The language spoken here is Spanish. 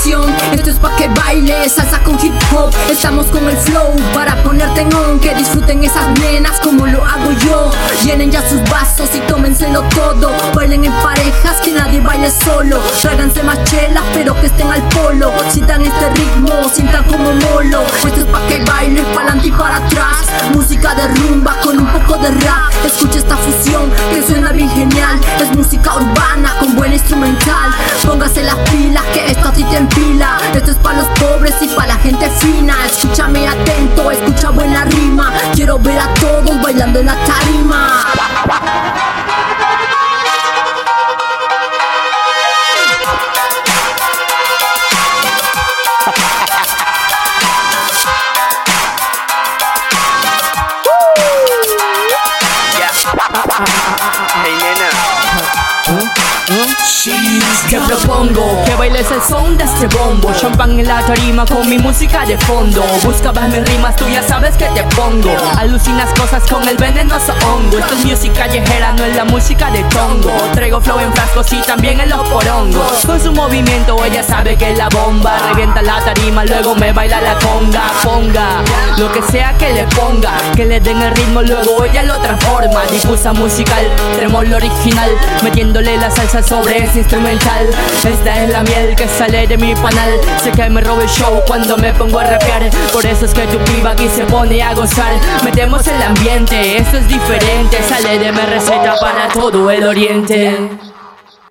fusión. Esto es pa' que bailes, salsa con hip hop. Estamos con el flow para ponerte en on. Que disfruten esas nenas como lo hago yo. Llenen ya sus vasos y tómenselo todo. Bailen en parejas, que nadie baile solo. Tráiganse más chelas, pero que estén al polo. Sientan este ritmo, sientan como molo. Esto es pa' que bailes, pa'lante y para atrás. Música de rumba con un poco de rap. Escucha esta fusión que suena bien genial. Es música urbana Quiero ver a todos bailando en la tarima. Te propongo Que bailes el son de este bombo. Champán en la tarima con mi música de fondo. Buscabas mis rimas, tú ya sabes que te pongo. Alucinas cosas con el venenoso hongo. Esto es música callejera, no es la música de tongo. Traigo flow en frascos y también en los porongos. Con su movimiento ella sabe que es la bomba Revienta la tarima, luego me baila la conga Ponga, lo que sea que le ponga Que le den el ritmo, luego ella lo transforma. Difusa musical, tenemos lo original Metiéndole la salsa sobre ese instrumental. Esta es la miel que sale de mi panal. Sé que me robo el show cuando me pongo a rapear. Por eso es que tu piba aquí se pone a gozar. Metemos el ambiente, esto es diferente. Sale de mi receta para todo el oriente